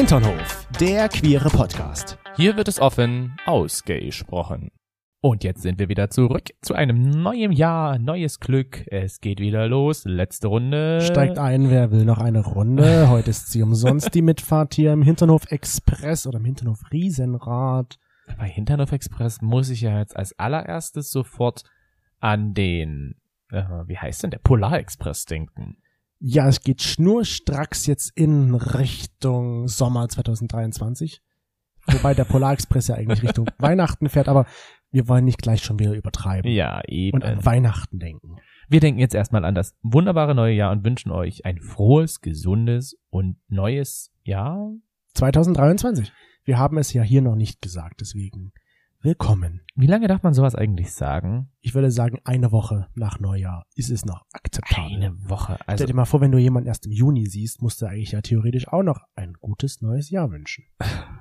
Hinternhof, der queere Podcast. Hier wird es offen ausgesprochen. Und jetzt sind wir wieder zurück zu einem neuen Jahr, neues Glück. Es geht wieder los. Letzte Runde. Steigt ein, wer will noch eine Runde? Heute ist sie umsonst die Mitfahrt hier im Hinternhof Express oder im Hinternhof Riesenrad. Bei Hinternhof Express muss ich ja jetzt als allererstes sofort an den, äh, wie heißt denn der Polar Express denken. Ja, es geht schnurstracks jetzt in Richtung Sommer 2023. Wobei der Polarexpress ja eigentlich Richtung Weihnachten fährt, aber wir wollen nicht gleich schon wieder übertreiben Ja, eben. und an Weihnachten denken. Wir denken jetzt erstmal an das wunderbare neue Jahr und wünschen euch ein frohes, gesundes und neues Jahr. 2023. Wir haben es ja hier noch nicht gesagt, deswegen willkommen. Wie lange darf man sowas eigentlich sagen? Ich würde sagen, eine Woche nach Neujahr ist es noch akzeptabel. Eine Woche. Stell Also dir mal vor, wenn du jemanden erst im Juni siehst, musst du eigentlich ja theoretisch auch noch ein gutes neues Jahr wünschen.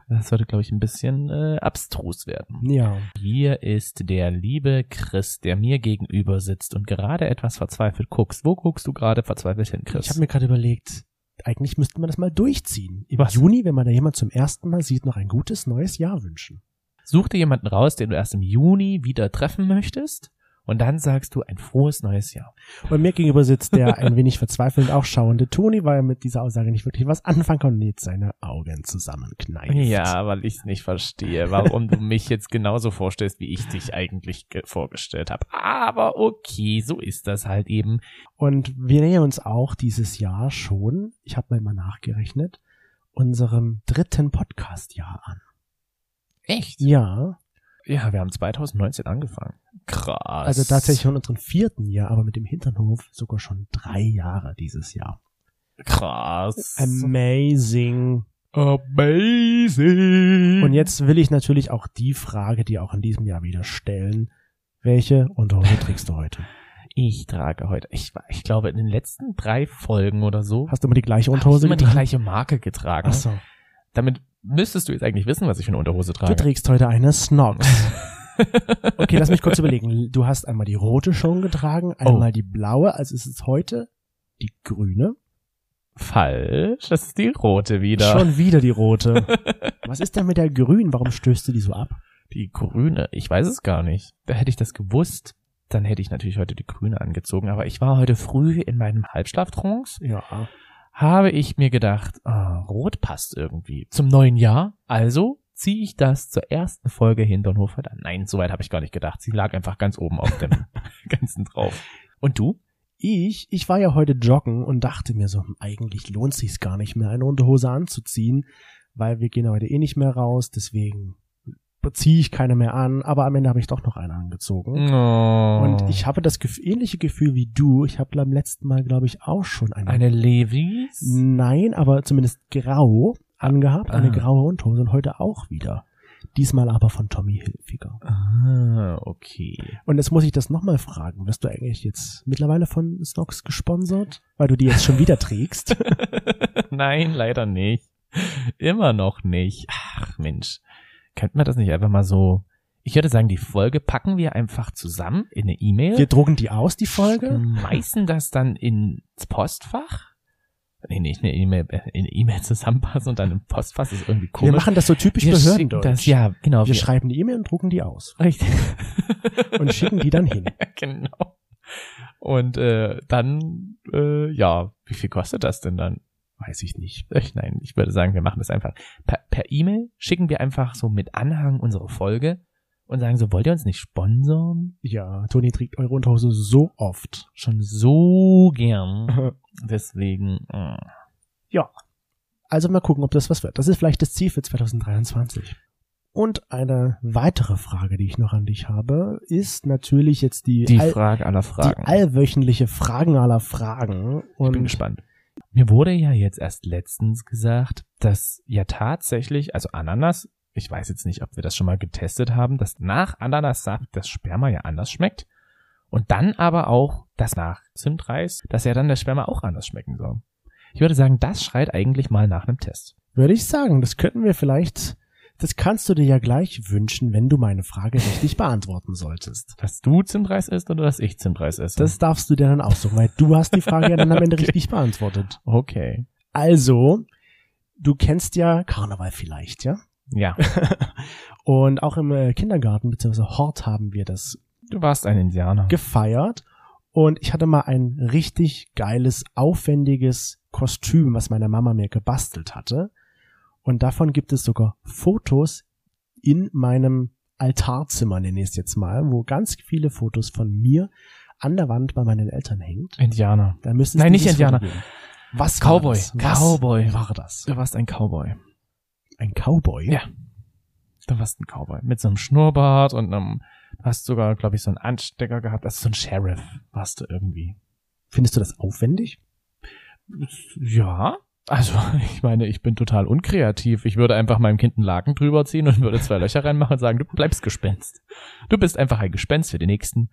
das sollte, glaube ich, ein bisschen äh, abstrus werden. Ja. Hier ist der liebe Chris, der mir gegenüber sitzt und gerade etwas verzweifelt guckst. Wo guckst du gerade verzweifelt hin, Chris? Ich habe mir gerade überlegt, eigentlich müsste man das mal durchziehen. Im Was? Juni, wenn man da jemand zum ersten Mal sieht, noch ein gutes neues Jahr wünschen. Such dir jemanden raus, den du erst im Juni wieder treffen möchtest und dann sagst du ein frohes neues Jahr. Und mir gegenüber sitzt der ein wenig verzweifelnd auch schauende Toni, weil er mit dieser Aussage nicht wirklich was anfangen kann und jetzt seine Augen zusammenkneift. Ja, weil ich es nicht verstehe, warum du mich jetzt genauso vorstellst, wie ich dich eigentlich ge- vorgestellt habe. Aber okay, so ist das halt eben. Und wir nähern uns auch dieses Jahr schon, ich habe mal nachgerechnet, unserem dritten Podcast-Jahr an. Echt? Ja, Ja, wir haben 2019 angefangen. Krass. also tatsächlich in unserem vierten Jahr, aber mit dem Hinternhof sogar schon drei Jahre dieses Jahr. krass. Amazing. Amazing. Und jetzt will ich natürlich auch die Frage, die auch in diesem Jahr wieder stellen. Welche Unterhose trägst du heute? Ich trage heute, ich, ich glaube, in den letzten drei Folgen oder so, Hast du immer die gleiche habe ich Unterhose immer die getragen? gleiche Marke getragen. Ach so. Damit müsstest du jetzt eigentlich wissen, was ich für eine Unterhose Du trage. trägst heute eine Snox. Okay, lass mich kurz überlegen. Du hast einmal die rote schon getragen, Oh. einmal die blaue, also ist es heute die grüne. Falsch, das ist die rote wieder. Schon wieder die rote. Was ist denn mit der grünen? Warum stößt du die so ab? Die grüne, ich weiß es gar nicht. Da hätte ich das gewusst, dann hätte ich natürlich heute die grüne angezogen. Aber ich war heute früh in meinem Halbschlaftrance, Ja. Habe ich mir gedacht, ah, rot passt irgendwie zum neuen Jahr. Also ziehe ich das zur ersten Folge Hinternhof an. Nein, soweit habe ich gar nicht gedacht. Sie lag einfach ganz oben auf dem ganzen drauf. Und du? Ich, ich war ja heute joggen und dachte mir so, hm, eigentlich lohnt sich's gar nicht mehr, eine Unterhose anzuziehen, weil wir gehen heute eh nicht mehr raus, deswegen ziehe ich keine mehr an, aber am Ende habe ich doch noch eine angezogen. Oh. Und ich habe das gef- ähnliche Gefühl wie du. Ich habe beim letzten Mal, glaube ich, auch schon eine. eine Levis? Nein, aber zumindest grau angehabt, eine Ah. graue Unterhose und heute auch wieder. Diesmal aber von Tommy Hilfiger. Ah, okay. Und jetzt muss ich das nochmal fragen. Wirst du eigentlich jetzt mittlerweile von Snox gesponsert? Weil du die jetzt schon wieder trägst? Nein, leider nicht. Immer noch nicht. Ach Mensch, könnten wir das nicht einfach mal so? Ich würde sagen, die Folge packen wir einfach zusammen in eine E-Mail. Wir drucken die aus, die Folge? Schmeißen das dann ins Postfach? Nee, nicht eine E-Mail, äh, in eine E-Mail zusammenpassen und dann im Postfach ist irgendwie Wir komisch. machen das so typisch Wir Behördendeutsch. das, ja, genau. wir schreiben die E-Mail und drucken die aus. Richtig. Und schicken die dann hin. genau. Und äh, dann, äh, ja, wie viel kostet das denn dann? Weiß ich nicht. Ich, nein, ich würde sagen, wir machen das einfach. Per per E-Mail schicken wir einfach so mit Anhang unsere Folge und sagen so, wollt ihr uns nicht sponsern? Ja, Toni trägt eure Unterhose so oft. Schon so gern. Deswegen, äh, Ja. Also mal gucken, ob das was wird. Das ist vielleicht das Ziel für 2023. Und eine weitere Frage, die ich noch an dich habe, ist natürlich jetzt die, die all, Frage aller Fragen. die allwöchentliche Fragen aller Fragen. Und ich bin gespannt. Mir wurde ja jetzt erst letztens gesagt, dass ja tatsächlich, also Ananas, ich weiß jetzt nicht, ob wir das schon mal getestet haben, dass nach Ananassaft das Sperma ja anders schmeckt. Und dann aber auch, dass nach Zimtreis, dass ja dann der Sperma auch anders schmecken soll. Ich würde sagen, das schreit eigentlich mal nach einem Test. würde ich sagen, das könnten wir vielleicht, das kannst du dir ja gleich wünschen, wenn du meine Frage richtig beantworten solltest. Dass du Zimtreis isst oder dass ich Zimtreis esse? Das darfst du dir dann aussuchen, weil du hast die Frage ja dann am Ende Okay. richtig beantwortet. okay. Also, du kennst ja Karneval vielleicht, ja? Ja. Und auch im äh, Kindergarten bzw. Hort haben wir das Du warst ein Indianer. gefeiert. Und ich hatte mal ein richtig geiles, aufwendiges Kostüm, was meine Mama mir gebastelt hatte. Und davon gibt es sogar Fotos in meinem Altarzimmer, nenne ich es jetzt mal, wo ganz viele Fotos von mir an der Wand bei meinen Eltern hängt. Indianer. Da müsste es Nein, nicht Indianer. geben. Was Cowboy. Was Cowboy. war das? Du warst ein Cowboy. Ein Cowboy? Ja. Du warst ein Cowboy. Mit so einem Schnurrbart und einem, du hast sogar, glaube ich, so einen Anstecker gehabt. Also so ein Sheriff warst du irgendwie. Findest du das aufwendig? Ja. Also, ich meine, ich bin total unkreativ. Ich würde einfach meinem Kind einen Laken drüber ziehen und würde zwei Löcher reinmachen und sagen, du bleibst Gespenst. Du bist einfach ein Gespenst für die nächsten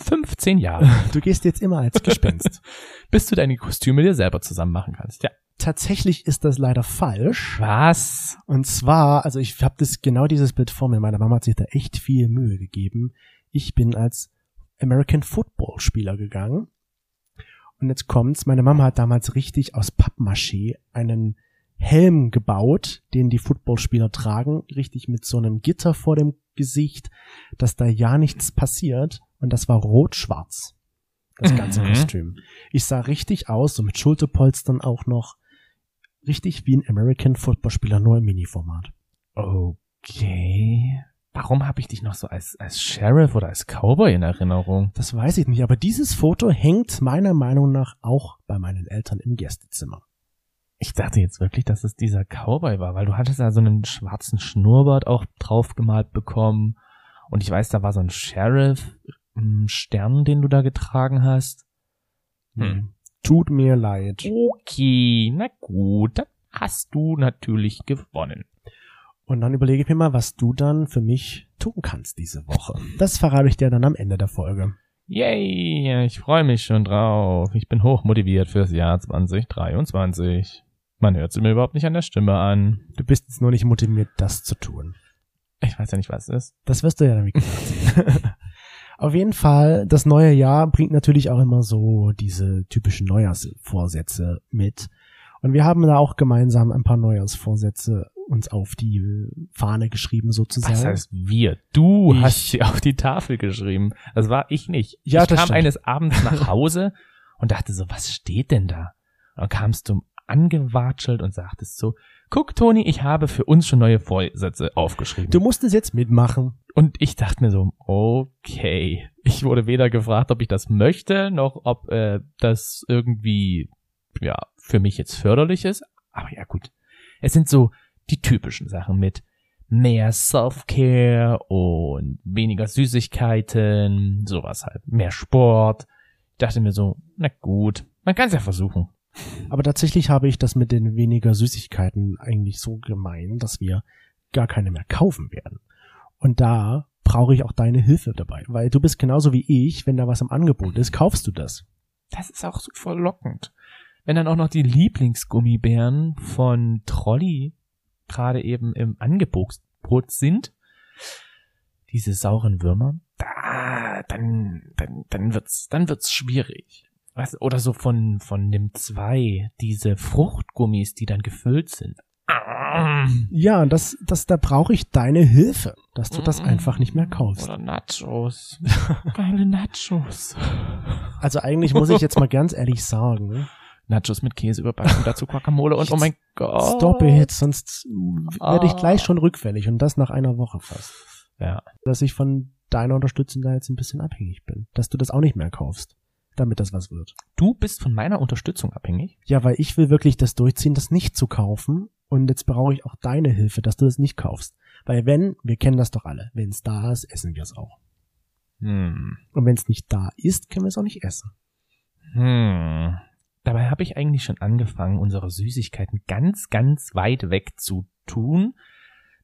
15 Jahre, Du gehst jetzt immer als Gespenst. bis du deine Kostüme dir selber zusammen machen kannst. Ja. Tatsächlich ist das leider falsch. Was? Und zwar, also ich habe das genau dieses Bild vor mir. Meine Mama hat sich da echt viel Mühe gegeben. Ich bin als American Football Spieler gegangen. Und jetzt kommt's. Meine Mama hat damals richtig aus Pappmaché einen Helm gebaut, den die Footballspieler tragen, richtig mit so einem Gitter vor dem Gesicht, dass da ja nichts passiert. Und das war rot-schwarz. Das ganze Mhm. Kostüm. Ich sah richtig aus, so mit Schulterpolstern auch noch. Richtig wie ein American Footballspieler, nur im Mini-Format. Okay. Warum habe ich dich noch so als, als Sheriff oder als Cowboy in Erinnerung? Das weiß ich nicht, aber dieses Foto hängt meiner Meinung nach auch bei meinen Eltern im Gästezimmer. Ich dachte jetzt wirklich, dass es dieser Cowboy war, weil du hattest da so einen schwarzen Schnurrbart auch draufgemalt bekommen. Und ich weiß, da war so ein Sheriff-Stern, den du da getragen hast. Hm. Tut mir leid. Okay, na gut, dann hast du natürlich gewonnen. Und dann überlege ich mir mal, was du dann für mich tun kannst diese Woche. Das verrate ich dir dann am Ende der Folge. Yay, ich freue mich schon drauf. Ich bin hochmotiviert fürs Jahr 2023. Man hört sie mir überhaupt nicht an der Stimme an. Du bist jetzt nur nicht motiviert, das zu tun. Ich weiß ja nicht, was es ist. Das wirst du ja sehen. Auf jeden Fall, das neue Jahr bringt natürlich auch immer so diese typischen Neujahrsvorsätze mit. Und wir haben da auch gemeinsam ein paar Neujahrsvorsätze uns auf die Fahne geschrieben sozusagen. Was heißt wir? Du Ich- hast sie auf die Tafel geschrieben. Das war ich nicht. Ja, ich das kam stimmt. eines Abends nach Hause und dachte so, was steht denn da? Und dann kamst du angewatschelt und sagtest so, guck Toni, ich habe für uns schon neue Vorsätze aufgeschrieben. Du musst es jetzt mitmachen. Und ich dachte mir so, okay. Ich wurde weder gefragt, ob ich das möchte, noch ob äh, das irgendwie, ja, für mich jetzt förderlich ist. Aber ja, gut. Es sind so die typischen Sachen mit mehr Self-Care und weniger Süßigkeiten, sowas halt. Mehr Sport. Ich dachte mir so, na gut, man kann es ja versuchen. Aber tatsächlich habe ich das mit den weniger Süßigkeiten eigentlich so gemeint, dass wir gar keine mehr kaufen werden. Und da brauche ich auch deine Hilfe dabei, weil du bist genauso wie ich, wenn da was im Angebot ist, kaufst du das. Das ist auch so verlockend. Wenn dann auch noch die Lieblingsgummibären von Trolli gerade eben im Angebot sind, diese sauren Würmer, da, dann, dann, dann wird's, dann wird's schwierig. Du, oder so von, von dem zwei, diese Fruchtgummis, die dann gefüllt sind. Ja, das, das, da brauche ich deine Hilfe, dass du das einfach nicht mehr kaufst. Oder Nachos. Geile Nachos. Also eigentlich muss ich jetzt mal ganz ehrlich sagen, Nachos mit Käse überbacken, dazu Guacamole und oh mein Gott. stop it, sonst werde ich gleich schon rückfällig und das nach einer Woche fast. Ja. Dass ich von deiner Unterstützung da jetzt ein bisschen abhängig bin. Dass du das auch nicht mehr kaufst, damit das was wird. Du bist von meiner Unterstützung abhängig? Ja, weil ich will wirklich das durchziehen, das nicht zu kaufen. Und jetzt brauche ich auch deine Hilfe, dass du das nicht kaufst. Weil wenn, wir kennen das doch alle, wenn es da ist, essen wir es auch. Hm. Und wenn es nicht da ist, können wir es auch nicht essen. Hm. Dabei habe ich eigentlich schon angefangen, unsere Süßigkeiten ganz, ganz weit weg zu tun,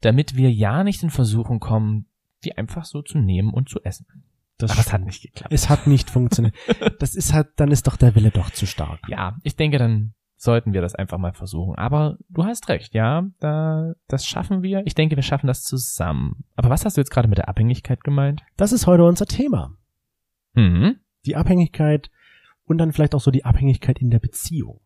damit wir ja nicht in Versuchung kommen, die einfach so zu nehmen und zu essen. Das Aber es hat nicht geklappt. Es hat nicht funktioniert. Das ist halt, dann ist doch der Wille doch zu stark. Ja, ich denke, dann sollten wir das einfach mal versuchen. Aber du hast recht, ja, da, das schaffen wir. Ich denke, wir schaffen das zusammen. Aber was hast du jetzt gerade mit der Abhängigkeit gemeint? Das ist heute unser Thema. Hm. Die Abhängigkeit und dann vielleicht auch so die Abhängigkeit in der Beziehung.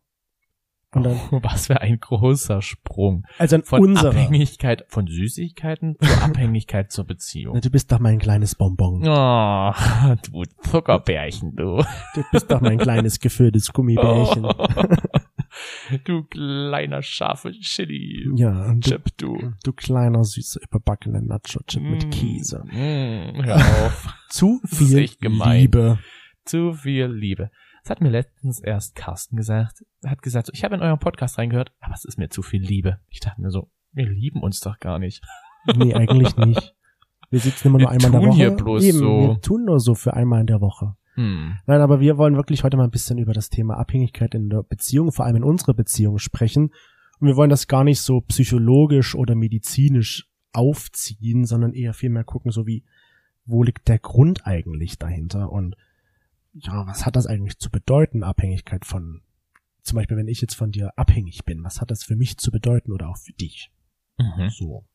Und dann, Oh, was für ein großer Sprung. also an Von unserer. Abhängigkeit von Süßigkeiten zur Abhängigkeit zur Beziehung. Na, Du bist doch mein kleines Bonbon. Oh, du Zuckerbärchen, du. Du bist doch mein kleines gefülltes Gummibärchen. du kleiner scharfe Chili. Ja, du, Chip, du. du kleiner süßer überbackener Nacho-Chip mit Mm, Käse. Mm, hör auf. Zu viel. Liebe. Zu viel Liebe. Das hat mir letztens erst Carsten gesagt. Er hat gesagt, so, ich habe in euren Podcast reingehört, aber es ist mir zu viel Liebe. Ich dachte mir so, wir lieben uns doch gar nicht. Nee, eigentlich nicht. Wir sitzen immer nur Wir einmal in der Woche. hier bloß Eben, so. Wir tun nur so für einmal in der Woche. Hm. Nein, aber wir wollen wirklich heute mal ein bisschen über das Thema Abhängigkeit in der Beziehung, vor allem in unserer Beziehung sprechen. Und wir wollen das gar nicht so psychologisch oder medizinisch aufziehen, sondern eher vielmehr gucken, so wie, wo liegt der Grund eigentlich dahinter? Und ja, was hat das eigentlich zu bedeuten, Abhängigkeit von, zum Beispiel, wenn ich jetzt von dir abhängig bin, was hat das für mich zu bedeuten oder auch für dich? Mhm. So.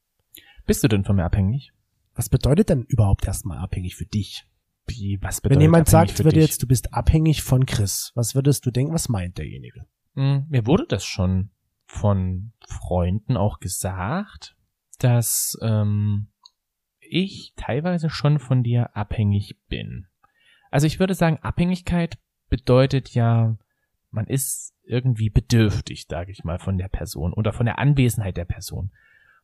Bist du denn von mir abhängig? Was bedeutet denn überhaupt erstmal abhängig für dich? Wie, was Wenn bedeutet jemand abhängig sagt, würde jetzt, du bist abhängig von Chris, was würdest du denken, was meint derjenige? Hm, Mir wurde das schon von Freunden auch gesagt, dass ähm, ich teilweise schon von dir abhängig bin. Also ich würde sagen, Abhängigkeit bedeutet ja, man ist irgendwie bedürftig, sage ich mal, von der Person oder von der Anwesenheit der Person,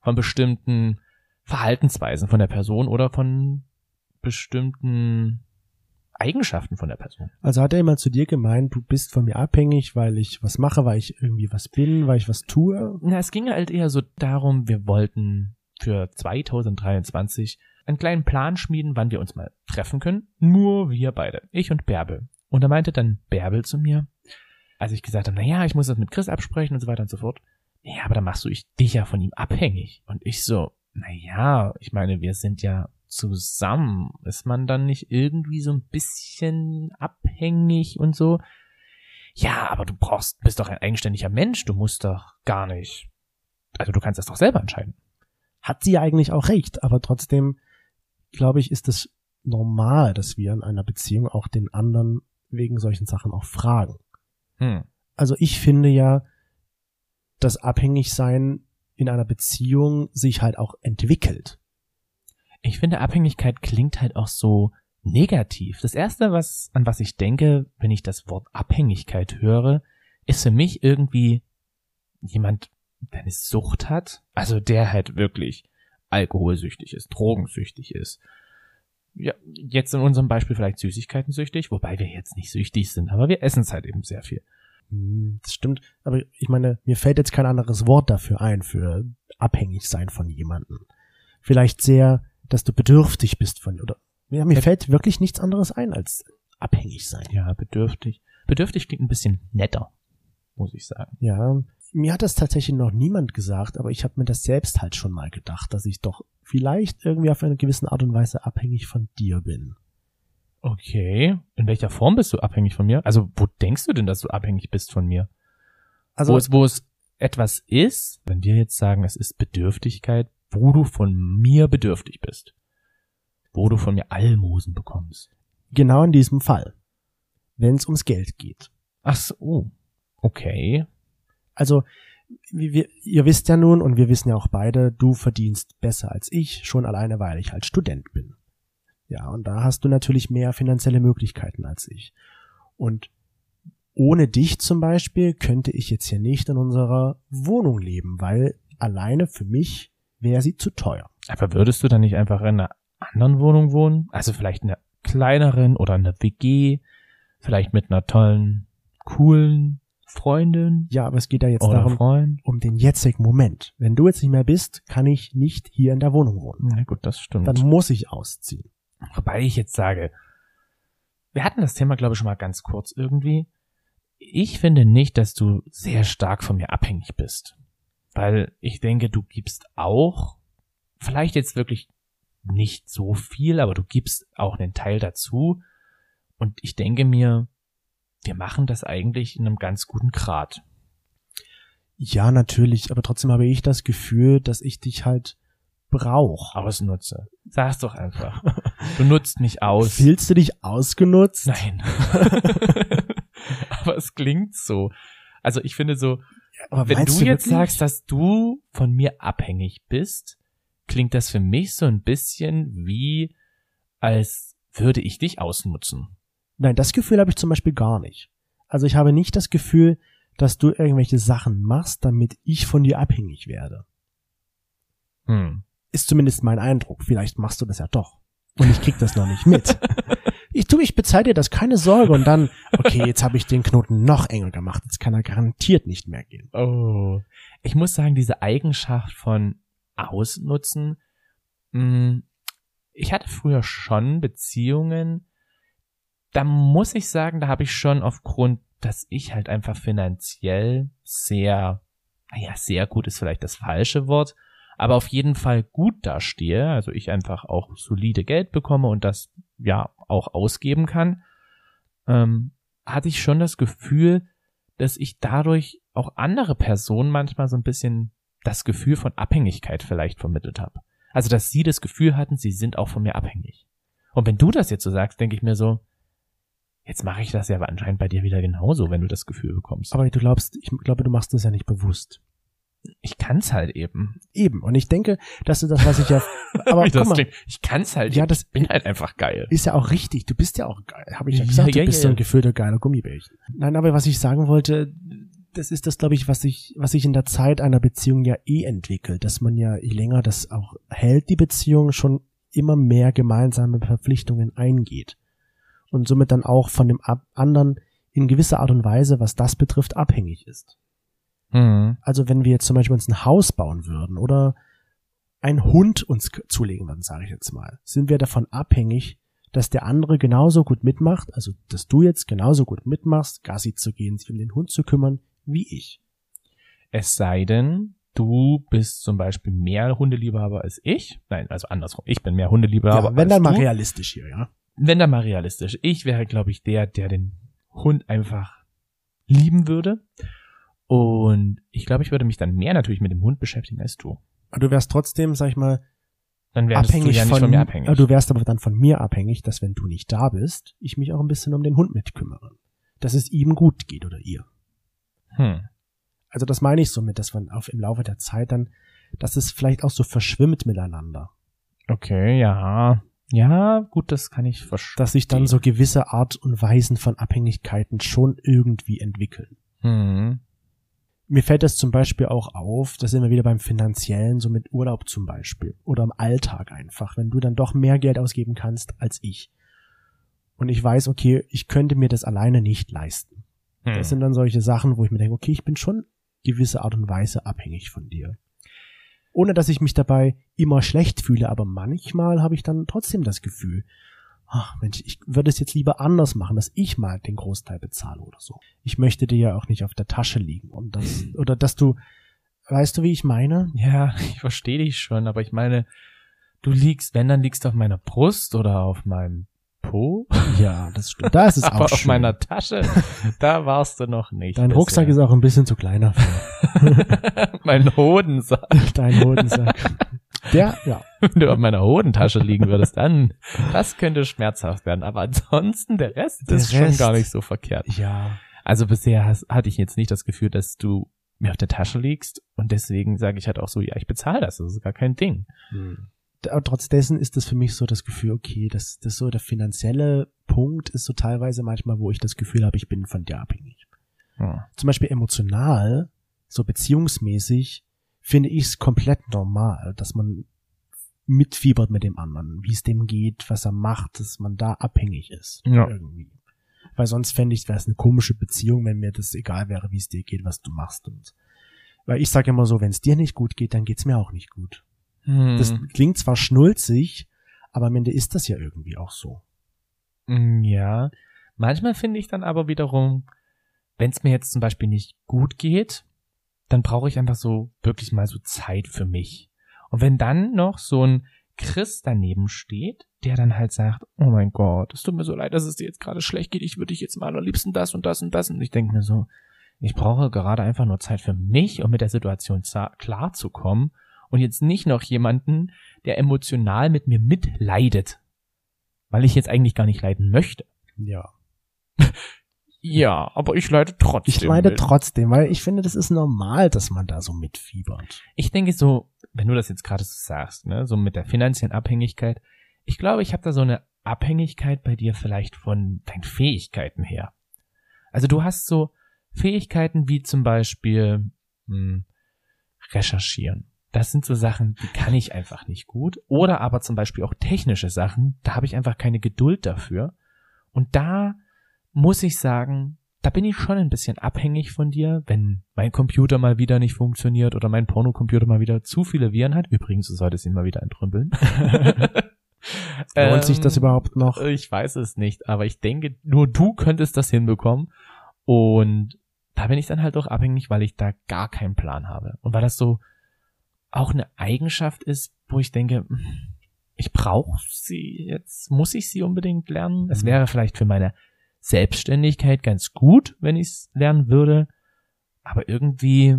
von bestimmten Verhaltensweisen von der Person oder von bestimmten Eigenschaften von der Person. Also hat er jemand zu dir gemeint, du bist von mir abhängig, weil ich was mache, weil ich irgendwie was bin, weil ich was tue? Na, es ging halt eher so darum, wir wollten für 2023 einen kleinen Plan schmieden, wann wir uns mal treffen können. Nur wir beide, ich und Bärbel. Und da meinte dann Bärbel zu mir, als ich gesagt habe, na ja, ich muss das mit Chris absprechen und so weiter und so fort. Ja, aber dann machst du ich dich ja von ihm abhängig. Und ich so, na ja, ich meine, wir sind ja zusammen. Ist man dann nicht irgendwie so ein bisschen abhängig und so? Ja, aber du brauchst, bist doch ein eigenständiger Mensch. Du musst doch gar nicht. Also du kannst das doch selber entscheiden. Hat sie eigentlich auch recht, aber trotzdem, glaube ich, ist es normal, dass wir in einer Beziehung auch den anderen wegen solchen Sachen auch fragen. Hm. Also ich finde ja, dass Abhängigsein in einer Beziehung sich halt auch entwickelt. Ich finde, Abhängigkeit klingt halt auch so negativ. Das erste, was, an was ich denke, wenn ich das Wort Abhängigkeit höre, ist für mich irgendwie jemand, der eine Sucht hat. Also der halt wirklich alkoholsüchtig ist, drogensüchtig ist. Ja, jetzt in unserem Beispiel vielleicht Süßigkeiten süchtig, wobei wir jetzt nicht süchtig sind, aber wir essen es halt eben sehr viel. Hm, Das stimmt, aber ich meine, mir fällt jetzt kein anderes Wort dafür ein, für abhängig sein von jemandem. Vielleicht sehr, dass du bedürftig bist von, oder, ja, mir Ja. fällt wirklich nichts anderes ein als abhängig sein. Ja, bedürftig. Bedürftig klingt ein bisschen netter, muss ich sagen. Ja, mir hat das tatsächlich noch niemand gesagt, aber ich habe mir das selbst halt schon mal gedacht, dass ich doch vielleicht irgendwie auf eine gewisse Art und Weise abhängig von dir bin. Okay. In welcher Form bist du abhängig von mir? Also, wo denkst du denn, dass du abhängig bist von mir? Also wo, es, wo es etwas ist, wenn wir jetzt sagen, es ist Bedürftigkeit, wo du von mir bedürftig bist. Wo du von mir Almosen bekommst. genau in diesem Fall, wenn es ums Geld geht. Ach so. Okay. Also wir, ihr wisst ja nun und wir wissen ja auch beide, du verdienst besser als ich, schon alleine, weil ich halt Student bin. Ja, und da hast du natürlich mehr finanzielle Möglichkeiten als ich. Und ohne dich zum Beispiel könnte ich jetzt hier nicht in unserer Wohnung leben, weil alleine für mich wäre sie zu teuer. Aber würdest du dann nicht einfach in einer anderen Wohnung wohnen? Also vielleicht in einer kleineren oder in einer WG? Vielleicht mit einer tollen, coolen Freundin? Ja, aber es geht ja jetzt darum, Freund? um den jetzigen Moment. Wenn du jetzt nicht mehr bist, kann ich nicht hier in der Wohnung wohnen. Na gut, das stimmt. Dann muss ich ausziehen. Wobei ich jetzt sage, wir hatten das Thema, glaube ich, schon mal ganz kurz irgendwie. Ich finde nicht, dass du sehr stark von mir abhängig bist. Weil ich denke, du gibst auch, vielleicht jetzt wirklich nicht so viel, aber du gibst auch einen Teil dazu. Und ich denke mir, wir machen das eigentlich in einem ganz guten Grad. Ja, natürlich, aber trotzdem habe ich das Gefühl, dass ich dich halt brauche. Ausnutze. Sag's doch einfach. Du nutzt mich aus. Fühlst du dich ausgenutzt? Nein. Aber es klingt so. Also ich finde so, Aber Wenn meinst du jetzt sagst, dass du von mir abhängig bist, klingt das für mich so ein bisschen wie, als würde ich dich ausnutzen. Nein, das Gefühl habe ich zum Beispiel gar nicht. Also ich habe nicht das Gefühl, dass du irgendwelche Sachen machst, damit ich von dir abhängig werde. Hm. Ist zumindest mein Eindruck. Vielleicht machst du das ja doch. Und ich krieg das noch nicht mit. Ich tu, ich bezahle dir das, keine Sorge. Und dann, okay, jetzt habe ich den Knoten noch enger gemacht. Jetzt kann er garantiert nicht mehr gehen. Oh. Ich muss sagen, diese Eigenschaft von Ausnutzen, mh, ich hatte früher schon Beziehungen, da muss ich sagen, da habe ich schon aufgrund, dass ich halt einfach finanziell sehr, naja, sehr gut ist vielleicht das falsche Wort, aber auf jeden Fall gut dastehe, also ich einfach auch solide Geld bekomme und das ja auch ausgeben kann, ähm, hatte ich schon das Gefühl, dass ich dadurch auch andere Personen manchmal so ein bisschen das Gefühl von Abhängigkeit vielleicht vermittelt habe. Also, dass sie das Gefühl hatten, sie sind auch von mir abhängig. Und wenn du das jetzt so sagst, denke ich mir so, jetzt mache ich das ja aber anscheinend bei dir wieder genauso, wenn du das Gefühl bekommst. Aber du glaubst, ich glaube, du machst das ja nicht bewusst. ich kann's halt eben. Eben. Und ich denke, dass du das, was ich ja, aber guck mal, klingt. Ich kann's halt Ja, eben. das- ich bin halt einfach geil. ist ja auch richtig. Du bist ja auch geil. Habe ich ja Ja, gesagt, ja, du bist ja, so ein ja. gefüllter geiler Gummibärchen. Nein, aber was ich sagen wollte, das ist das, glaube ich, was sich, was sich in der Zeit einer Beziehung ja eh entwickelt, dass man ja, je länger das auch hält, die Beziehung schon immer mehr gemeinsame Verpflichtungen eingeht. Und somit dann auch von dem anderen in gewisser Art und Weise, was das betrifft, abhängig ist. Mhm. Also wenn wir jetzt zum Beispiel uns ein Haus bauen würden oder einen Hund uns zulegen würden, sage ich jetzt mal, sind wir davon abhängig, dass der andere genauso gut mitmacht, also dass du jetzt genauso gut mitmachst, Gassi zu gehen, sich um den Hund zu kümmern, wie ich. Es sei denn, du bist zum Beispiel mehr Hundeliebhaber als ich. Nein, also andersrum. Ich bin mehr Hundeliebhaber Ja, wenn als dann mal du. realistisch hier, ja. Wenn dann mal realistisch. Ich wäre, glaube ich, der, der den Hund einfach lieben würde. Und ich glaube, ich würde mich dann mehr natürlich mit dem Hund beschäftigen als du. Aber du wärst trotzdem, sag ich mal, Dann wärst abhängig du ja nicht von, von, mir abhängig. du wärst aber dann von mir abhängig, dass wenn du nicht da bist, ich mich auch ein bisschen um den Hund mitkümmere. Dass es ihm gut geht oder ihr. hm. Also das meine ich somit, dass man auf im Laufe der Zeit dann, dass es vielleicht auch so verschwimmt miteinander. Okay, ja. Ja, gut, das kann ich verstehen. Dass sich dann so gewisse Art und Weisen von Abhängigkeiten schon irgendwie entwickeln. Hm. Mir fällt das zum Beispiel auch auf, da sind wir wieder beim Finanziellen, so mit Urlaub zum Beispiel. Oder im Alltag einfach, wenn du dann doch mehr Geld ausgeben kannst als ich. Und ich weiß, okay, ich könnte mir das alleine nicht leisten. Hm. Das sind dann solche Sachen, wo ich mir denke, okay, ich bin schon gewisse Art und Weise abhängig von dir. Ohne dass ich mich dabei immer schlecht fühle, aber manchmal habe ich dann trotzdem das Gefühl, ach Mensch, ich würde es jetzt lieber anders machen, dass ich mal den Großteil bezahle oder so. Ich möchte dir ja auch nicht auf der Tasche liegen und das, oder dass du, weißt du, wie ich meine? Ja, ich verstehe dich schon, aber ich meine, du liegst, wenn, dann liegst du auf meiner Brust oder auf meinem Po. Ja, das stimmt. Da ist es aber auch auf schön. meiner Tasche, da warst du noch nicht. Dein Rucksack ist auch ein bisschen zu kleiner für mein Hodensack. deinen Hodensack. Der, ja, Wenn du auf meiner Hodentasche liegen würdest, dann, das könnte schmerzhaft werden. Aber ansonsten, der Rest Der ist schon Rest- gar nicht so verkehrt. ja. Also bisher has, hatte ich jetzt nicht das Gefühl, dass du mir auf der Tasche liegst und deswegen sage ich halt auch so, ja, ich bezahle das, das ist gar kein Ding. Aber trotz dessen ist das für mich so das Gefühl, okay, das, das so der finanzielle Punkt ist so teilweise manchmal, wo ich das Gefühl habe, ich bin von dir abhängig. Hm. Zum Beispiel emotional, so beziehungsmäßig, finde ich es komplett normal, dass man mitfiebert mit dem anderen, wie es dem geht, was er macht, dass man da abhängig ist. Ja. Irgendwie. Weil sonst fände ich, wäre es eine komische Beziehung, wenn mir das egal wäre, wie es dir geht, was du machst. Und weil ich sage immer so, wenn es dir nicht gut geht, dann geht's mir auch nicht gut. Hm. Das klingt zwar schnulzig, aber am Ende ist das ja irgendwie auch so. Mm, Ja, manchmal finde ich dann aber wiederum, wenn es mir jetzt zum Beispiel nicht gut geht, dann brauche ich einfach so wirklich mal so Zeit für mich. Und wenn dann noch so ein Chris daneben steht, der dann halt sagt, oh mein Gott, es tut mir so leid, dass es dir jetzt gerade schlecht geht, ich würde dich jetzt mal am liebsten das und das und das. Und ich denke mir so, ich brauche gerade einfach nur Zeit für mich, um mit der Situation klarzukommen und jetzt nicht noch jemanden, der emotional mit mir mitleidet weil ich jetzt eigentlich gar nicht leiden möchte. Ja. Ja, aber ich leide trotzdem. Ich leide mit. trotzdem, weil ich finde, das ist normal, dass man da so mitfiebert. Ich denke so, wenn du das jetzt gerade so sagst, ne, so mit der finanziellen Abhängigkeit, ich glaube, ich habe da so eine Abhängigkeit bei dir vielleicht von deinen Fähigkeiten her. Also du hast so Fähigkeiten wie zum Beispiel hm, recherchieren. Das sind so Sachen, die kann ich einfach nicht gut. Oder aber zum Beispiel auch technische Sachen, da habe ich einfach keine Geduld dafür. Und da muss ich sagen, da bin ich schon ein bisschen abhängig von dir, wenn mein Computer mal wieder nicht funktioniert oder mein Pornocomputer mal wieder zu viele Viren hat. Übrigens, du solltest ihn mal wieder entrümpeln. Lohnt sich das Ähm, überhaupt noch? Ich weiß es nicht, aber ich denke, nur du könntest das hinbekommen. Und da bin ich dann halt auch abhängig, weil ich da gar keinen Plan habe. Und weil das so auch eine Eigenschaft ist, wo ich denke, hm, ich brauche sie jetzt, muss ich sie unbedingt lernen? Es Mhm. wäre vielleicht für meine Selbstständigkeit ganz gut, wenn ich es lernen würde. Aber irgendwie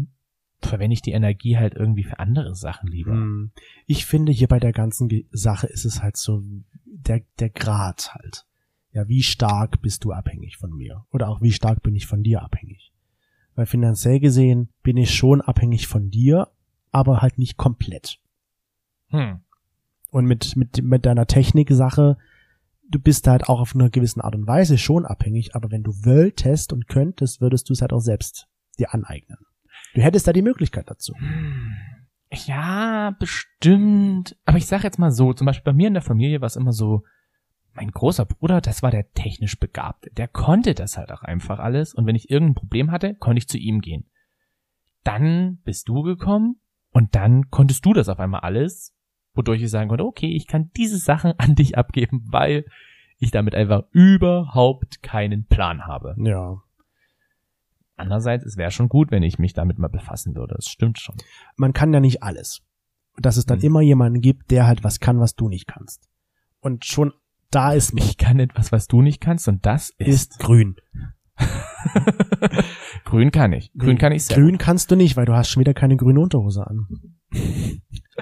verwende ich die Energie halt irgendwie für andere Sachen lieber. Hm. Ich finde, hier bei der ganzen Sache ist es halt so der, der Grad halt. Ja, wie stark bist du abhängig von mir? Oder auch wie stark bin ich von dir abhängig? Weil finanziell gesehen bin ich schon abhängig von dir, aber halt nicht komplett. Hm. Und mit, mit, mit deiner Technik-Sache, du bist halt auch auf eine gewisse Art und Weise schon abhängig, aber wenn du wolltest und könntest, würdest du es halt auch selbst dir aneignen. Du hättest da die Möglichkeit dazu. Ja, bestimmt. Aber ich sag jetzt mal so, zum Beispiel bei mir in der Familie war es immer so, mein großer Bruder, das war der technisch Begabte. Der konnte das halt auch einfach alles. Und wenn ich irgendein Problem hatte, konnte ich zu ihm gehen. Dann bist du gekommen und dann konntest du das auf einmal alles, wodurch ich sagen konnte, okay, ich kann diese Sachen an dich abgeben, weil ich damit einfach überhaupt keinen Plan habe. Ja. Andererseits, es wäre schon gut, wenn ich mich damit mal befassen würde. Das stimmt schon. man kann ja nicht alles. Dass es dann Mhm. immer jemanden gibt, der halt was kann, was du nicht kannst. Und schon da ist Ich kann etwas, was du nicht kannst, und das ist, ist grün. grün kann ich. Grün kann ich sehr. Grün kannst du nicht, weil du hast schon wieder keine grüne Unterhose an.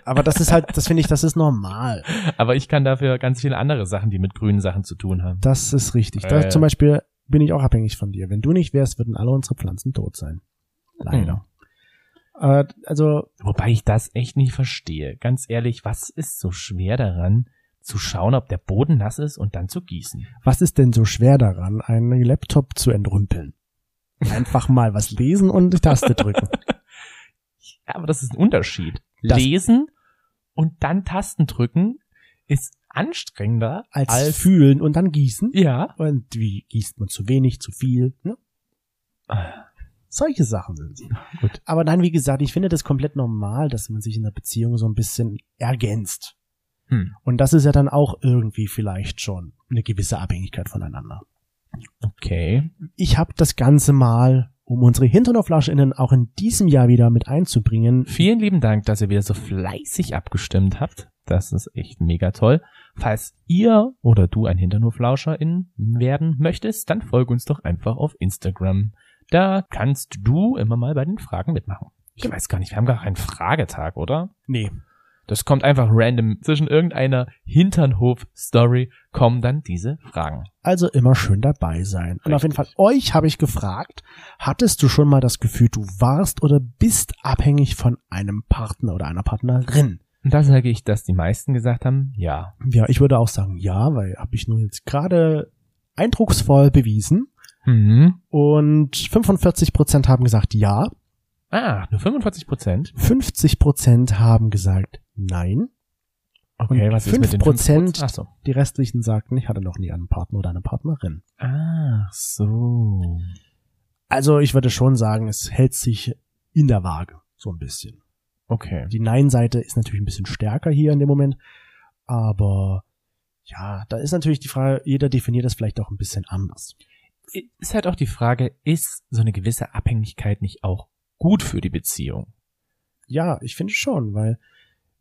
Aber das ist halt, das finde ich, das ist normal. Aber ich kann dafür ganz viele andere Sachen, die mit grünen Sachen zu tun haben. Das ist richtig. Da Äh. zum Beispiel bin ich auch abhängig von dir. Wenn du nicht wärst, würden alle unsere Pflanzen tot sein. Leider. Äh, also, Wobei ich das echt nicht verstehe. Ganz ehrlich, was ist so schwer daran, zu schauen, ob der Boden nass ist und dann zu gießen? was ist denn so schwer daran, einen Laptop zu entrümpeln? Einfach mal was lesen und die Taste drücken. Ja, aber das ist ein Unterschied. Das- Lesen und dann Tasten drücken ist anstrengender Als, fühlen und dann gießen. ja. Und wie gießt man zu wenig, zu viel? Ne? Solche Sachen sind sie. Gut. Aber dann, wie gesagt, ich finde das komplett normal, dass man sich in der Beziehung so ein bisschen ergänzt. Hm. Und das ist ja dann auch irgendwie vielleicht schon eine gewisse Abhängigkeit voneinander. Okay. Ich habe das Ganze mal, um unsere HinternoflaschInnen auch in diesem Jahr wieder mit einzubringen, Vielen lieben Dank, dass ihr wieder so fleißig abgestimmt habt. Das ist echt mega toll. Falls ihr oder du ein Hinternhoflauscherin werden möchtest, dann folge uns doch einfach auf Instagram. Da kannst du immer mal bei den Fragen mitmachen. Ich weiß gar nicht, wir haben gar keinen Fragetag, oder? nee, Das kommt einfach random. Zwischen irgendeiner Hinternhof-Story kommen dann diese Fragen. also immer schön dabei sein. Und auf jeden Fall, Richtig. euch habe ich gefragt, hattest du schon mal das Gefühl, du warst oder bist abhängig von einem Partner oder einer Partnerin? Und da sage ich, dass die meisten gesagt haben, ja. Ja, ich würde auch sagen ja, weil habe ich nun jetzt gerade eindrucksvoll bewiesen. Mhm. Und 45 Prozent haben gesagt ja, Ah, nur 45 Prozent. 50 Prozent haben gesagt nein, Okay, Und was ist mit den 5%? 5%? Ach so. die restlichen sagten, ich hatte noch nie einen Partner oder eine Partnerin. Ach so. Also ich würde schon sagen, es hält sich in der Waage, so ein bisschen. Okay. Die Nein-Seite ist natürlich ein bisschen stärker hier in dem Moment, aber ja, da ist natürlich die Frage, jeder definiert das vielleicht auch ein bisschen anders. Ist halt auch die Frage, ist so eine gewisse Abhängigkeit nicht auch gut für die Beziehung? Ja, ich finde schon, weil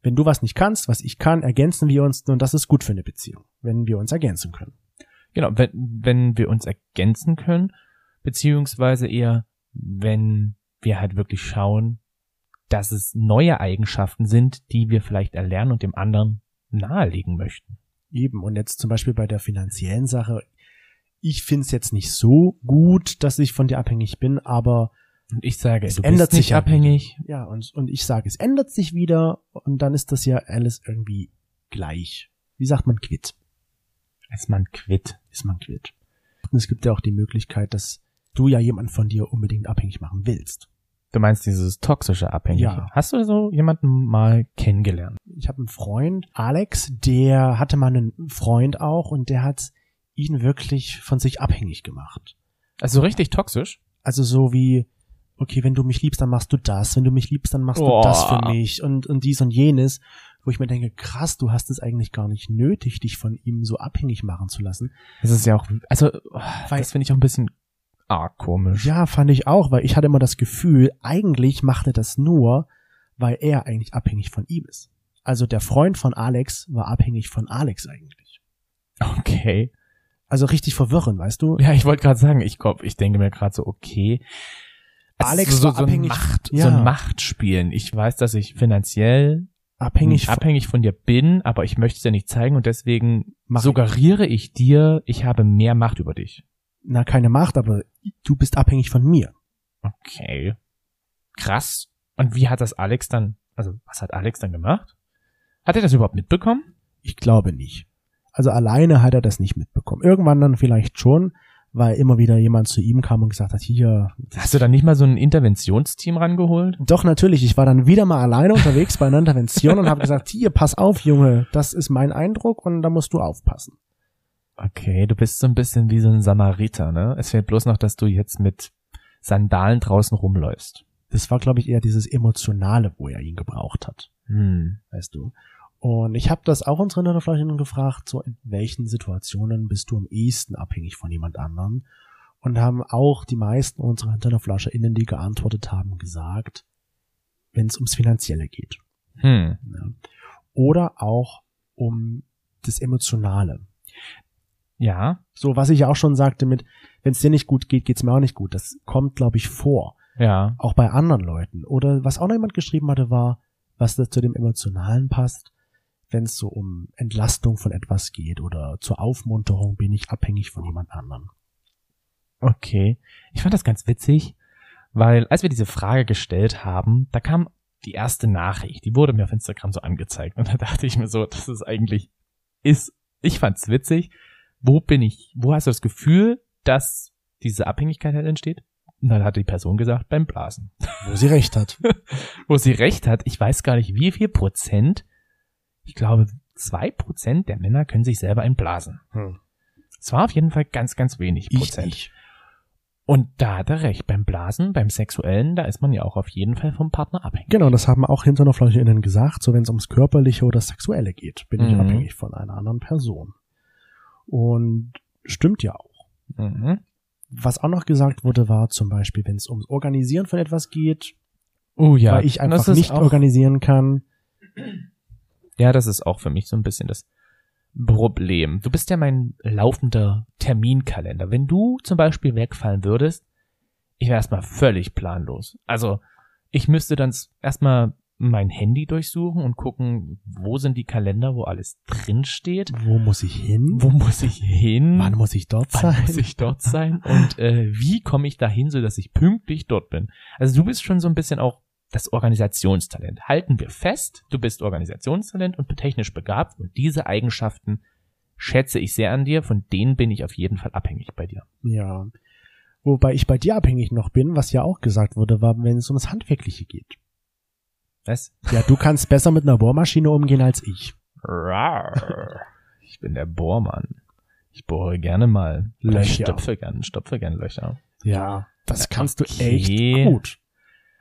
wenn du was nicht kannst, was ich kann, ergänzen wir uns und das ist gut für eine Beziehung, wenn wir uns ergänzen können. Genau, wenn, wenn wir uns ergänzen können, beziehungsweise eher, wenn wir halt wirklich schauen, dass es neue Eigenschaften sind, die wir vielleicht erlernen und dem anderen nahelegen möchten. Eben. Und jetzt zum Beispiel bei der finanziellen Sache. ich find's jetzt nicht so gut, dass ich von dir abhängig bin, aber Und ich sage, Es ändert sich ja abhängig. ja, und, und ich sage, es ändert sich wieder und dann ist das ja alles irgendwie gleich. Wie sagt man quitt? Ist man quitt. Ist man quitt. Und es gibt ja auch die Möglichkeit, dass du ja jemanden von dir unbedingt abhängig machen willst. Du meinst dieses toxische Abhängige. Ja. Hast du so jemanden mal kennengelernt? Ich habe einen Freund, Alex, der hatte mal einen Freund auch und der hat ihn wirklich von sich abhängig gemacht. Also richtig toxisch? Also so wie, okay, wenn du mich liebst, dann machst du das, wenn du mich liebst, dann machst Boah. du das für mich und, und dies und jenes, wo ich mir denke, krass, du hast es eigentlich gar nicht nötig, dich von ihm so abhängig machen zu lassen. Das ist ja auch, also, oh, Weil- das finde ich auch ein bisschen arg komisch. Ja, fand ich auch, weil ich hatte immer das Gefühl, eigentlich macht er das nur, weil er eigentlich abhängig von ihm ist. Also der Freund von Alex war abhängig von Alex eigentlich. Okay. Also richtig verwirrend, weißt du? Ja, ich wollte gerade sagen, ich glaub, ich denke mir gerade so, okay. Alex so, so, ein abhängig- Macht, ja. so ein Machtspielen. Ich weiß, dass ich finanziell Abhängig von, abhängig von dir bin, aber ich möchte es ja nicht zeigen und deswegen suggeriere ich dir, ich habe mehr Macht über dich. na keine Macht, aber du bist abhängig von mir. Okay. Krass. Und wie hat das Alex dann, also was hat Alex dann gemacht? Hat er das überhaupt mitbekommen? Ich glaube nicht. Also alleine hat er das nicht mitbekommen. Irgendwann dann vielleicht schon, weil immer wieder jemand zu ihm kam und gesagt hat, hier. Hast du dann nicht mal so ein Interventionsteam rangeholt? Doch, natürlich. Ich war dann wieder mal alleine unterwegs bei einer Intervention und habe gesagt, hier, pass auf, Junge, das ist mein Eindruck und da musst du aufpassen. Okay, du bist so ein bisschen wie so ein Samariter, ne? Es fehlt bloß noch, dass du jetzt mit Sandalen draußen rumläufst. Das war, glaube ich, eher dieses Emotionale, wo er ihn gebraucht hat, Hm. weißt du. Und ich habe das auch unsere Interfleucherinnen gefragt, so in welchen Situationen bist du am ehesten abhängig von jemand anderen? Und haben auch die meisten unserer HinterflascherInnen, die geantwortet haben, gesagt, wenn es ums Finanzielle geht. Hm. Ja. Oder auch um das Emotionale. Ja, So, was ich ja auch schon sagte mit, wenn es dir nicht gut geht, geht's mir auch nicht gut. Das kommt, glaube ich, vor. ja. Auch bei anderen Leuten. Oder was auch noch jemand geschrieben hatte, war, was da zu dem Emotionalen passt, wenn es so um Entlastung von etwas geht oder zur Aufmunterung bin ich abhängig von jemand anderem. Okay. Ich fand das ganz witzig, weil als wir diese Frage gestellt haben, da kam die erste Nachricht, die wurde mir auf Instagram so angezeigt und da dachte ich mir so, das ist eigentlich, ist, ich fand's witzig. Wo bin ich, wo hast du das Gefühl, dass diese Abhängigkeit halt entsteht? Und dann hat die Person gesagt, beim Blasen. Wo sie recht hat. Wo sie recht hat, ich weiß gar nicht, wie viel Prozent, ich glaube, zwei Prozent der Männer können sich selber entblasen. Hm. Es war auf jeden Fall ganz, ganz wenig Ich Prozent. nicht. Und da hat er recht. Beim Blasen, beim Sexuellen, da ist man ja auch auf jeden Fall vom Partner abhängig. Genau, das haben auch HinternerfleucherInnen gesagt, so wenn es ums Körperliche oder Sexuelle geht, bin ich Mhm. abhängig von einer anderen Person. Und stimmt ja auch. Mhm. Was auch noch gesagt wurde, war zum Beispiel, wenn es ums Organisieren von etwas geht, Oh ja, weil ich einfach nicht organisieren kann. Ja, das ist auch für mich so ein bisschen das Problem. Du bist ja mein laufender Terminkalender. Wenn du zum Beispiel wegfallen würdest, ich wäre erstmal völlig planlos. Also ich müsste dann erstmal mein Handy durchsuchen und gucken, wo sind die Kalender, wo alles drin steht. Wo muss ich hin? Wo muss ich hin? Wann muss ich dort Wann sein? muss ich dort sein? Und äh, wie komme ich dahin, so dass ich pünktlich dort bin? Also du bist schon so ein bisschen auch das Organisationstalent. Halten wir fest, du bist Organisationstalent und technisch begabt und diese Eigenschaften schätze ich sehr an dir, von denen bin ich auf jeden Fall abhängig bei dir. Ja. Wobei ich bei dir abhängig noch bin, was ja auch gesagt wurde, war, wenn es ums Handwerkliche geht. Was? Ja, du kannst besser mit einer Bohrmaschine umgehen als ich. Ich bin der Bohrmann. Ich bohre gerne mal. Oder Ich Löcher. stopfe gern, stopfe gern Löcher. Ja, das Ja, kannst okay. du echt gut.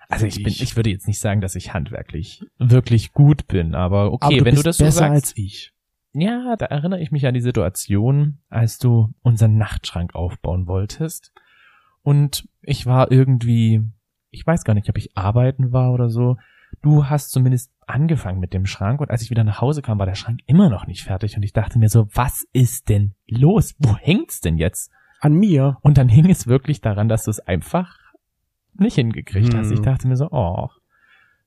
Also ich bin, Ich- würde jetzt nicht sagen, dass ich handwerklich wirklich gut bin, aber okay, Aber du wenn bist du das so besser sagst. als ich. Ja, da erinnere ich mich an die Situation, als du unseren Nachtschrank aufbauen wolltest. Und ich war irgendwie, ich weiß gar nicht, ob ich arbeiten war oder so. Du hast zumindest angefangen mit dem Schrank und als ich wieder nach Hause kam, war der Schrank immer noch nicht fertig und ich dachte mir so, was ist denn los? Wo hängt's denn jetzt? An mir. Und dann hing es wirklich daran, dass du es einfach nicht hingekriegt hast. Hm. Ich dachte mir so, oh,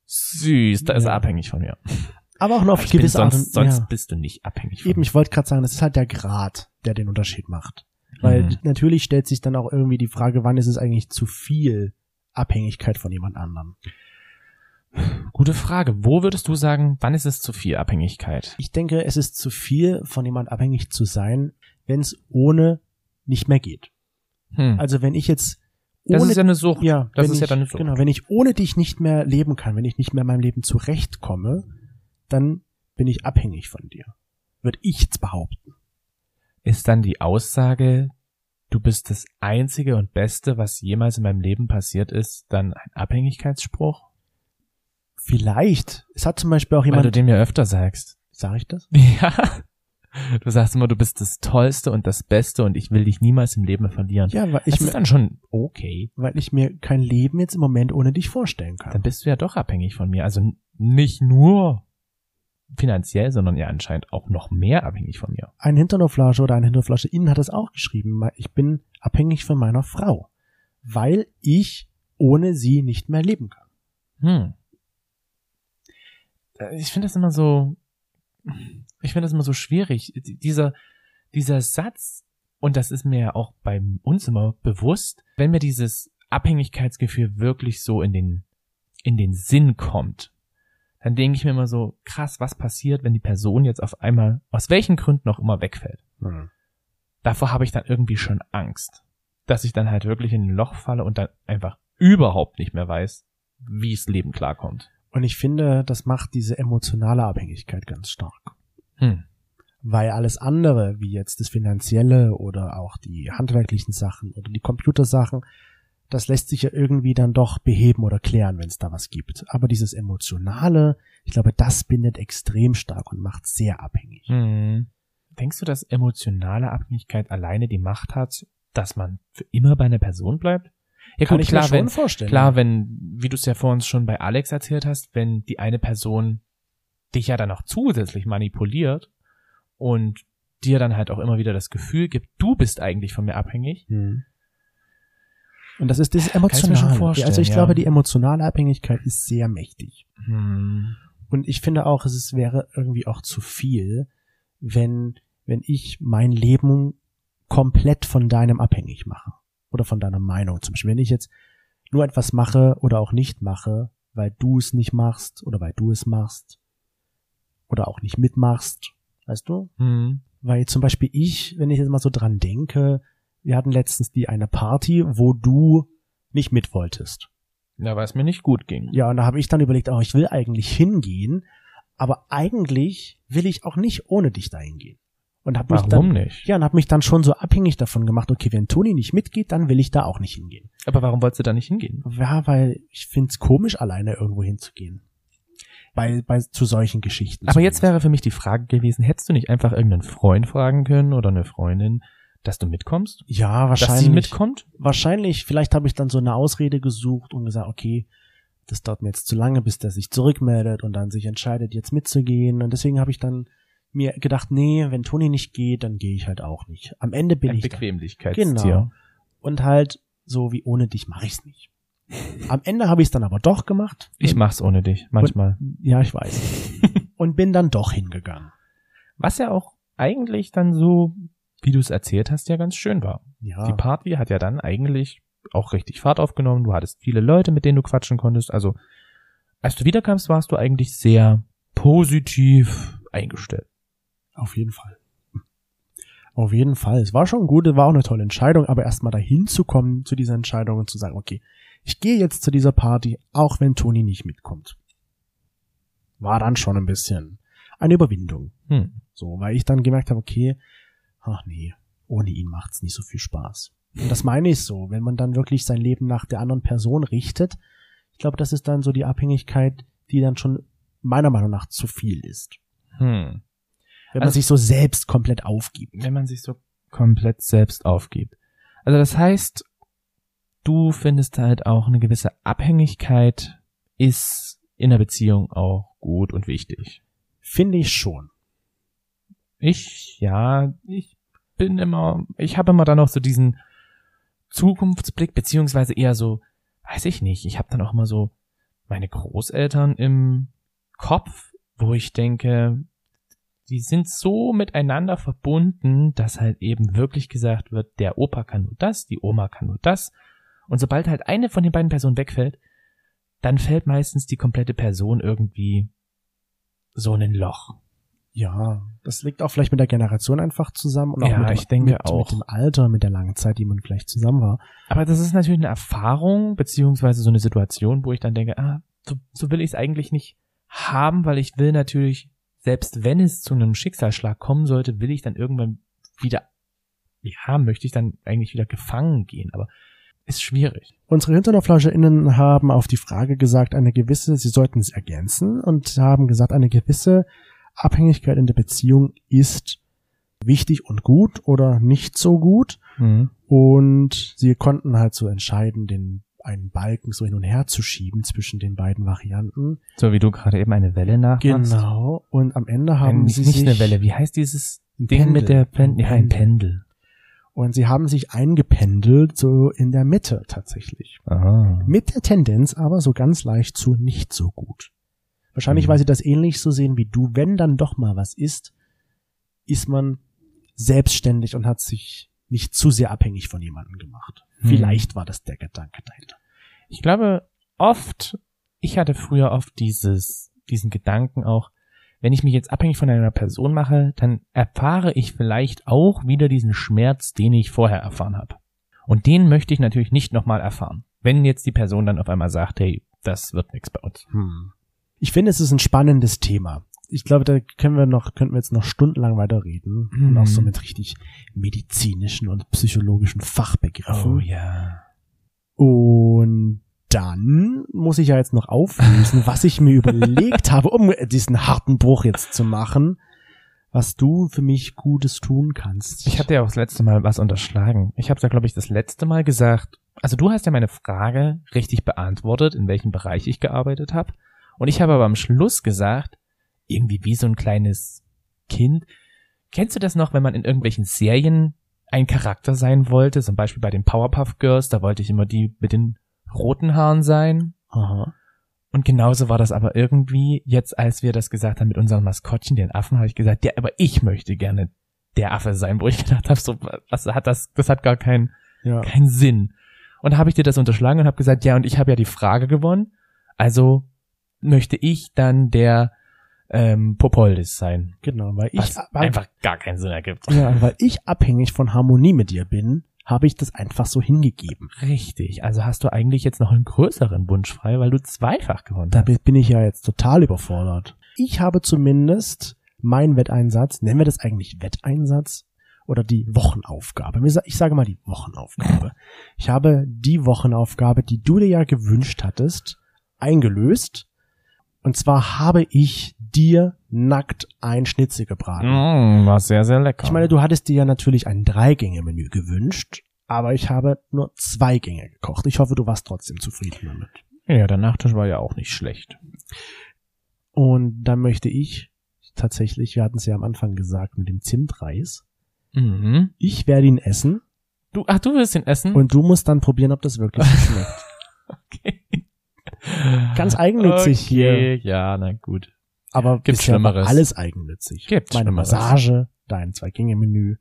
süß, da ist er abhängig von mir. Aber auch nur auf gewisse Art sonst, und sonst ja. bist du nicht abhängig von Eben, mir. ich wollte gerade sagen, das ist halt der Grad, der den Unterschied macht. Weil Mhm. natürlich stellt sich dann auch irgendwie die Frage, wann ist es eigentlich zu viel Abhängigkeit von jemand anderem? Gute Frage. Wo würdest du sagen, wann ist es zu viel Abhängigkeit? Ich denke, es ist zu viel, von jemand abhängig zu sein, wenn es ohne nicht mehr geht. Hm. Also wenn ich jetzt das ohne ist ja eine Sucht. Ja, Das wenn ist ja ich, dann eine Sucht. Genau, wenn ich ohne dich nicht mehr leben kann, wenn ich nicht mehr in meinem Leben zurechtkomme, dann bin ich abhängig von dir. Würde ich jetzt behaupten. Ist dann die Aussage, du bist das Einzige und Beste, was jemals in meinem Leben passiert ist, dann ein Abhängigkeitsspruch? Vielleicht. Es hat zum Beispiel auch Weil du jemand. den mir öfter sagst. Sag ich das? Ja. Du sagst immer, du bist das Tollste und das Beste und ich will dich niemals im Leben verlieren. Ja, weil ich, das ist mir, dann schon okay. weil ich mir kein Leben jetzt im Moment ohne dich vorstellen kann. Dann bist du ja doch abhängig von mir. Also nicht nur finanziell, sondern ja anscheinend auch noch mehr abhängig von mir. Ein Hinternoflasche oder eine Hinternoflasche innen hat es auch geschrieben. Ich bin abhängig von meiner Frau, weil ich ohne sie nicht mehr leben kann. Hm. Äh, Ich finde das immer so, ich finde das immer so schwierig. Dieser, dieser Satz, und das ist mir ja auch bei uns immer bewusst, wenn mir dieses Abhängigkeitsgefühl wirklich so in den, in den Sinn kommt, dann denke ich mir immer so, krass, was passiert, wenn die Person jetzt auf einmal, aus welchen Gründen auch immer wegfällt. Davor habe ich dann irgendwie schon Angst, dass ich dann halt wirklich in ein Loch falle und dann einfach überhaupt nicht mehr weiß, wie das Leben klarkommt. Und ich finde, das macht diese emotionale Abhängigkeit ganz stark. Hm. Weil alles andere, wie jetzt das Finanzielle oder auch die handwerklichen Sachen oder die Computersachen, das lässt sich ja irgendwie dann doch beheben oder klären, wenn es da was gibt. Aber dieses Emotionale, ich glaube, das bindet extrem stark und macht sehr abhängig. Hm. Denkst du, dass emotionale Abhängigkeit alleine die Macht hat, dass man für immer bei einer Person bleibt? Ja Kann gut, ich klar, mir schon wenn, vorstellen. klar, wenn, wie du es ja vor uns schon bei Alex erzählt hast, wenn die eine Person dich ja dann auch zusätzlich manipuliert und dir dann halt auch immer wieder das Gefühl gibt, du bist eigentlich von mir abhängig. Hm. Und das ist das Emotionale. also ich ja. glaube, die emotionale Abhängigkeit ist sehr mächtig. Hm. Und ich finde auch, es ist, wäre irgendwie auch zu viel, wenn, wenn ich mein Leben komplett von deinem abhängig mache. Oder von deiner Meinung. Zum Beispiel, wenn ich jetzt nur etwas mache oder auch nicht mache, weil du es nicht machst oder weil du es machst oder auch nicht mitmachst, weißt du? Hm. Weil zum Beispiel ich, wenn ich jetzt mal so dran denke, wir hatten letztens die eine Party, wo du nicht mit wolltest. Ja, weil es mir nicht gut ging. Ja, und da habe ich dann überlegt, oh, ich will eigentlich hingehen, aber eigentlich will ich auch nicht ohne dich dahin gehen. Und habe mich Warum dann nicht? ja, und habe mich dann schon so abhängig davon gemacht, okay, wenn Toni nicht mitgeht, dann will ich da auch nicht hingehen. Aber warum wolltest du da nicht hingehen? Ja, weil ich find's komisch alleine irgendwo hinzugehen. Bei bei zu solchen Geschichten. Aber jetzt wäre für mich die Frage gewesen, hättest du nicht einfach irgendeinen Freund fragen können oder eine Freundin, dass du mitkommst? ja, Dass wahrscheinlich sie mitkommt? wahrscheinlich, vielleicht habe ich dann so eine Ausrede gesucht und gesagt, okay, das dauert mir jetzt zu lange, bis der sich zurückmeldet und dann sich entscheidet, jetzt mitzugehen. Und deswegen habe ich dann mir gedacht, nee, wenn Toni nicht geht, dann gehe ich halt auch nicht. Am Ende bin Ein ich da. Bequemlichkeitstier. Genau. Und halt so wie ohne dich mache ich's nicht. Am Ende habe ich es dann aber doch gemacht. Ich mach's ohne dich, manchmal. Ja, ich weiß. und bin dann doch hingegangen. Was ja auch eigentlich dann so, wie du es erzählt hast, ja ganz schön war. Ja. Die Party hat ja dann eigentlich auch richtig Fahrt aufgenommen. Du hattest viele Leute, mit denen du quatschen konntest. Also, als du wiederkamst, warst du eigentlich sehr positiv eingestellt. Auf jeden Fall. Auf jeden Fall. Es war schon gut, es war auch eine tolle Entscheidung, aber erstmal dahin zu kommen zu dieser Entscheidung und zu sagen, okay, ich gehe jetzt zu dieser Party, auch wenn Toni nicht mitkommt. War dann schon ein bisschen eine Überwindung. Hm. So, weil ich dann gemerkt habe, okay, ach nee, ohne ihn macht's nicht so viel Spaß. Und das meine ich so, wenn man dann wirklich sein Leben nach der anderen Person richtet, ich glaube, das ist dann so die Abhängigkeit, die dann schon meiner Meinung nach zu viel ist. Hm. Wenn man Also- sich so selbst komplett aufgibt. Wenn man sich so komplett selbst aufgibt. Also das heißt, du findest halt auch eine gewisse Abhängigkeit ist in der Beziehung auch gut und wichtig. Finde ich schon. Ich, ja, ich bin immer, ich habe immer dann auch so diesen Zukunftsblick, beziehungsweise eher so, weiß ich nicht, ich habe dann auch immer so meine Großeltern im Kopf, wo ich denke, die sind so miteinander verbunden, dass halt eben wirklich gesagt wird, der Opa kann nur das, die Oma kann nur das. Und sobald halt eine von den beiden Personen wegfällt, dann fällt meistens die komplette Person irgendwie so in ein Loch. Ja, das liegt auch vielleicht mit der Generation einfach zusammen und auch Ja, mit, dem, ich denke mit, auch. mit dem Alter, mit der langen Zeit, die man vielleicht zusammen war. Aber das ist natürlich eine Erfahrung, beziehungsweise so eine Situation, wo ich dann denke, ah, so, so will ich es eigentlich nicht haben, weil ich will natürlich, selbst wenn es zu einem Schicksalsschlag kommen sollte, will ich dann irgendwann wieder, ja, möchte ich dann eigentlich wieder gefangen gehen, aber ist schwierig. Unsere HinternoflauscherInnen haben auf die Frage gesagt, eine gewisse, sie sollten es ergänzen und haben gesagt, eine gewisse Abhängigkeit in der Beziehung ist wichtig und gut oder nicht so gut. Und sie konnten halt so entscheiden, den einen Balken so hin und her zu schieben zwischen den beiden Varianten. So wie du gerade eben eine Welle nachmachst. Genau. Und am Ende haben Ein, sie nicht sich eine Welle, wie heißt dieses Ding Pendel. mit der Pendel? Ja, ein Pendel. und sie haben sich eingependelt so in der Mitte tatsächlich. Ah. Mit der Tendenz aber so ganz leicht zu nicht so gut. Wahrscheinlich, Mhm. weil sie das ähnlich so sehen wie du. Wenn dann doch mal was ist, ist man selbstständig und hat sich nicht zu sehr abhängig von jemandem gemacht. Mhm. Vielleicht war das der Gedanke dahinter. Ich glaube, oft, ich hatte früher oft dieses, diesen Gedanken auch, wenn ich mich jetzt abhängig von einer Person mache, dann erfahre ich vielleicht auch wieder diesen Schmerz, den ich vorher erfahren habe. Und den möchte ich natürlich nicht nochmal erfahren. Wenn jetzt die Person dann auf einmal sagt, hey, das wird nichts bei uns. Hm. Ich finde, es ist ein spannendes Thema. Ich glaube, da können wir noch, könnten wir jetzt noch stundenlang weiterreden. Und Mhm. auch so mit richtig medizinischen und psychologischen Fachbegriffen. Oh ja. Und dann muss ich ja jetzt noch auflösen, was ich mir überlegt habe, um diesen harten Bruch jetzt zu machen, was du für mich Gutes tun kannst. Ich hatte ja auch das letzte Mal was unterschlagen. Ich habe ja, glaube ich, das letzte Mal gesagt, also du hast ja meine Frage richtig beantwortet, in welchem Bereich ich gearbeitet habe. Und ich habe aber am Schluss gesagt, irgendwie wie so ein kleines Kind. Kennst du das noch, wenn man in irgendwelchen Serien ein Charakter sein wollte? Zum Beispiel bei den Powerpuff Girls, da wollte ich immer die mit den roten Haaren sein. Aha. Und genauso war das aber irgendwie jetzt, als wir das gesagt haben mit unseren Maskottchen, den Affen, habe ich gesagt, ja, aber ich möchte gerne der Affe sein, wo ich gedacht habe, so, was hat das, das hat gar keinen Ja. keinen Sinn. Und da habe ich dir das unterschlagen und habe gesagt, ja, und ich habe ja die Frage gewonnen, also möchte ich dann der ähm, Popoldis sein. Genau, weil ich weil, einfach gar keinen Sinn ergibt. ja, weil ich abhängig von Harmonie mit dir bin, habe ich das einfach so hingegeben. Richtig, also hast du eigentlich jetzt noch einen größeren Wunsch frei, weil du zweifach gewonnen Da hast. bin ich ja jetzt total überfordert. Ich habe zumindest meinen Wetteinsatz, nennen wir das eigentlich Wetteinsatz oder die Wochenaufgabe? Ich sage mal die Wochenaufgabe. Ich habe die Wochenaufgabe, die du dir ja gewünscht hattest, eingelöst. Und zwar habe ich dir nackt ein Schnitzel gebraten. Mm, war sehr, sehr lecker. Ich meine, du hattest dir ja natürlich ein Dreigänge-Menü gewünscht, aber ich habe nur zwei Gänge gekocht. Ich hoffe, du warst trotzdem zufrieden damit. ja, der Nachtisch war ja auch nicht schlecht. Und dann möchte ich tatsächlich, wir hatten es ja am Anfang gesagt, mit dem Zimtreis. Mhm. Ich werde ihn essen Du, ach, du willst ihn essen? und du musst dann probieren, ob das wirklich schmeckt. okay. Ganz eigennützig okay, ja, na gut. Aber Gibt bisher war Schlimmeres. alles eigennützig. Gibt Meine Schlimmeres. Massage, dein Zwei-Gänge-Menü.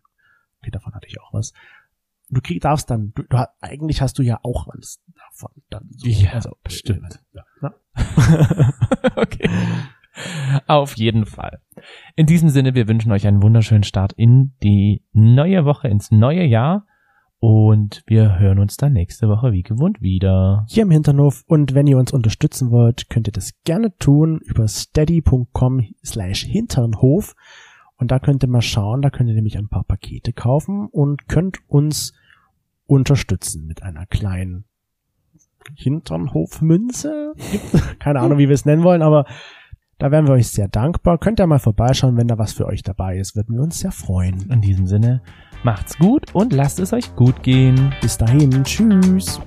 Okay, davon hatte ich auch was. Du krieg, darfst dann, du, du, eigentlich hast du ja auch was davon. Dann so, Ja, also, bestimmt. Ja, ne? okay. Auf jeden Fall. In diesem Sinne, wir wünschen euch einen wunderschönen Start in die neue Woche, ins neue Jahr. Und wir hören uns dann nächste Woche wie gewohnt wieder. hier im Hinternhof. Und wenn ihr uns unterstützen wollt, könnt ihr das gerne tun über steady.com slash Hinternhof. Und da könnt ihr mal schauen, da könnt ihr nämlich ein paar Pakete kaufen und könnt uns unterstützen mit einer kleinen Hinternhofmünze. Keine Ahnung, wie wir es nennen wollen, aber da wären wir euch sehr dankbar. Könnt ihr mal vorbeischauen, wenn da was für euch dabei ist, würden wir uns sehr freuen. In diesem Sinne, Macht's gut und lasst es euch gut gehen. Bis dahin, tschüss.